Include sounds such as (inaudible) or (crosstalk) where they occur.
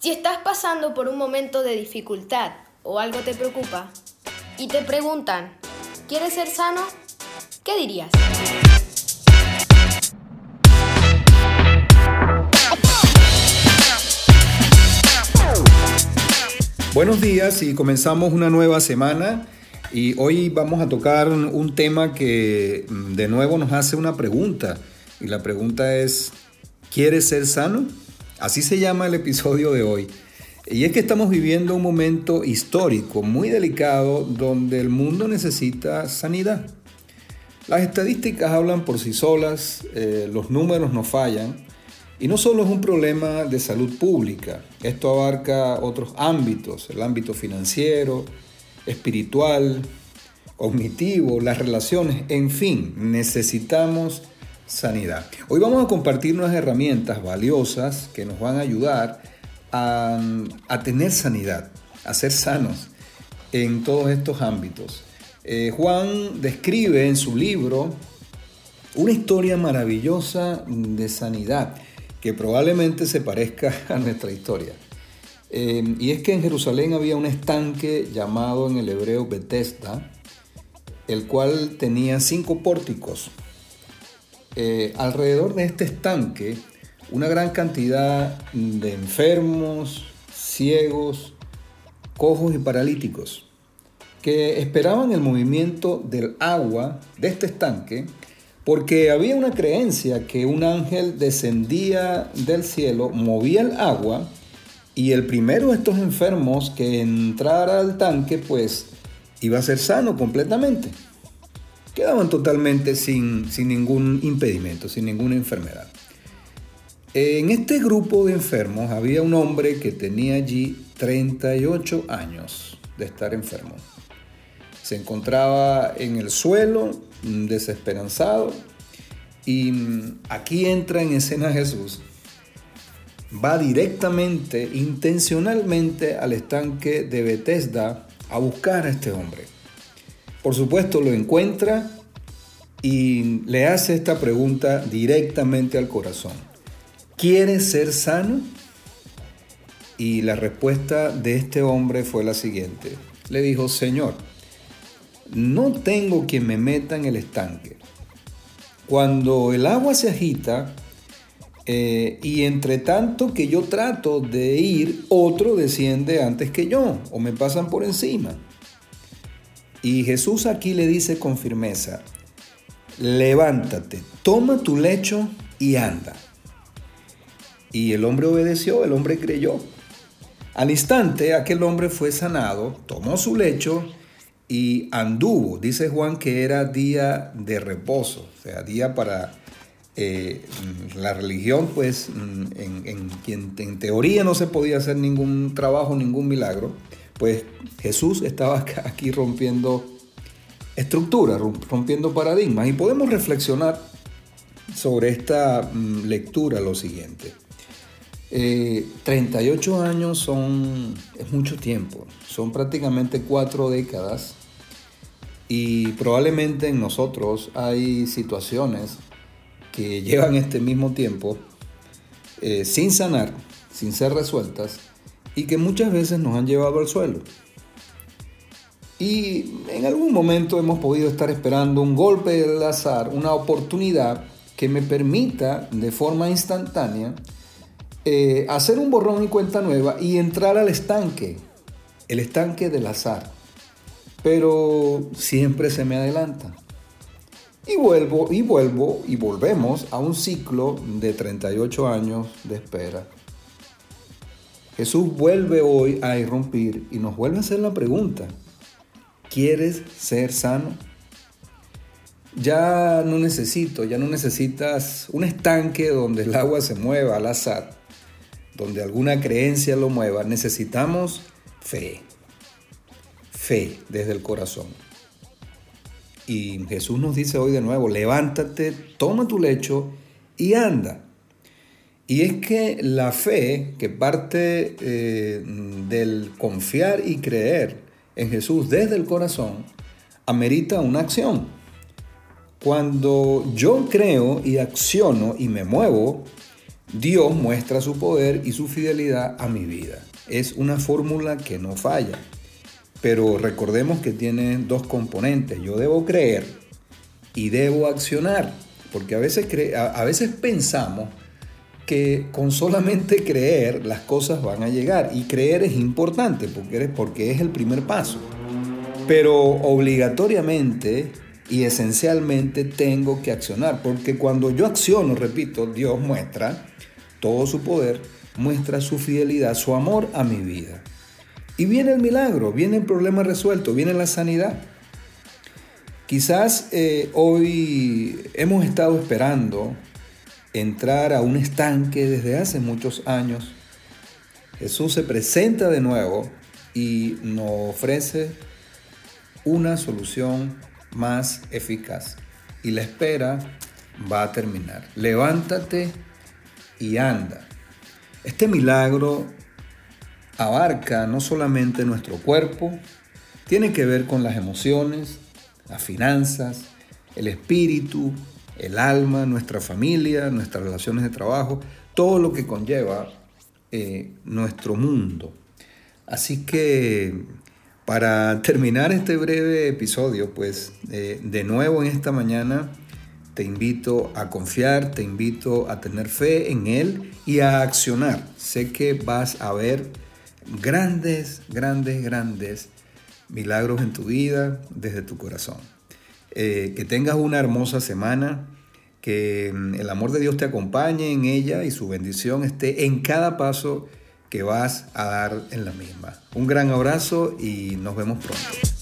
Si estás pasando por un momento de dificultad o algo te preocupa y te preguntan, ¿quieres ser sano? ¿Qué dirías? Buenos días y comenzamos una nueva semana y hoy vamos a tocar un tema que mm, de nuevo nos hace una pregunta y la pregunta es, ¿quieres ser sano? Así se llama el episodio de hoy. Y es que estamos viviendo un momento histórico muy delicado donde el mundo necesita sanidad. Las estadísticas hablan por sí solas, eh, los números no fallan y no solo es un problema de salud pública, esto abarca otros ámbitos, el ámbito financiero, espiritual, cognitivo, las relaciones, en fin, necesitamos sanidad. Hoy vamos a compartir unas herramientas valiosas que nos van a ayudar a, tener sanidad, a ser sanos en todos estos ámbitos. Eh, Juan describe en su libro una historia maravillosa de sanidad que probablemente se parezca (laughs) a nuestra historia. Eh, y es que en Jerusalén había un estanque llamado en el hebreo Bethesda, el cual tenía cinco pórticos. Eh, alrededor de este estanque, una gran cantidad de enfermos, ciegos, cojos y paralíticos, que esperaban el movimiento del agua de este estanque porque había una creencia que un ángel descendía del cielo, movía el agua y el primero de estos enfermos que entrara al tanque pues iba a ser sano completamente. Quedaban totalmente sin, sin ningún impedimento, sin ninguna enfermedad. En este grupo de enfermos había un hombre que tenía allí 38 años de estar enfermo. Se encontraba en el suelo, desesperanzado, y aquí entra en escena Jesús. Va directamente, intencionalmente al estanque de Bethesda a buscar a este hombre. Por supuesto lo encuentra y le hace esta pregunta directamente al corazón. ¿Quieres ser sano? Y la respuesta de este hombre fue la siguiente. Le dijo, Señor, no tengo quien me meta en el estanque. Cuando el agua se agita eh, y entre tanto que yo trato de ir, otro desciende antes que yo o me pasan por encima. Y Jesús aquí le dice con firmeza, levántate, toma tu lecho y anda. Y el hombre obedeció, el hombre creyó. Al instante aquel hombre fue sanado, tomó su lecho y anduvo. Dice Juan que era día de reposo, o sea, día para eh, la religión, pues en, en, en teoría no se podía hacer ningún trabajo, ningún milagro, pues Jesús estaba (laughs) aquí rompiendo estructuras, rompiendo paradigmas. Y podemos reflexionar sobre esta mm, lectura lo siguiente. 38 eh, años son, es mucho tiempo, son prácticamente cuatro décadas y probablemente en nosotros hay situaciones que llevan este mismo tiempo eh, sin sanar, sin ser resueltas y que muchas veces nos han llevado al suelo. Y en algún momento hemos podido estar esperando un golpe del azar, una oportunidad que me permita de forma instantánea eh, hacer un borrón y cuenta nueva y entrar al estanque, el estanque del azar pero siempre se me adelanta. Y vuelvo y vuelvo y volvemos a un ciclo de 38 años de espera. Jesús vuelve hoy a irrumpir y nos vuelve a hacer la pregunta, ¿quieres ser sano? Ya no necesito, ya no necesitas un estanque donde el agua se mueva al azar, donde alguna creencia lo mueva, necesitamos fe fe desde el corazón. Y Jesús nos dice hoy de nuevo, levántate, toma tu lecho y anda. Y es que la fe, que parte eh, del confiar y creer en Jesús desde el corazón, amerita una acción. Cuando yo creo y acciono y me muevo, Dios muestra su poder y su fidelidad a mi vida. Es una fórmula que no falla. Pero recordemos que tiene dos componentes. Yo debo creer y debo accionar. Porque a veces, a veces pensamos que con solamente creer las cosas van a llegar. Y creer es importante porque, es el primer paso. Pero obligatoriamente y esencialmente tengo que accionar. Porque cuando yo acciono, repito, Dios muestra todo su poder, muestra su fidelidad, su amor a mi vida. Y viene el milagro, viene el problema resuelto, viene la sanidad. Quizás eh, hoy hemos estado esperando entrar a un estanque desde hace muchos años. Jesús se presenta de nuevo y nos ofrece una solución más eficaz. Y la espera va a terminar. Levántate y anda. Este milagro abarca no solamente nuestro cuerpo, tiene que ver con las emociones, las finanzas, el espíritu, el alma, nuestra familia, nuestras relaciones de trabajo, todo lo que conlleva eh, nuestro mundo. Así que para terminar este breve episodio, pues eh, de nuevo en esta mañana te invito a confiar, te invito a tener fe en Él y a accionar. Sé que vas a ver grandes, grandes, grandes milagros en tu vida desde tu corazón. Eh, que tengas una hermosa semana, que mm, el amor de Dios te acompañe en ella y su bendición esté en cada paso que vas a dar en la misma. Un gran abrazo y nos vemos pronto.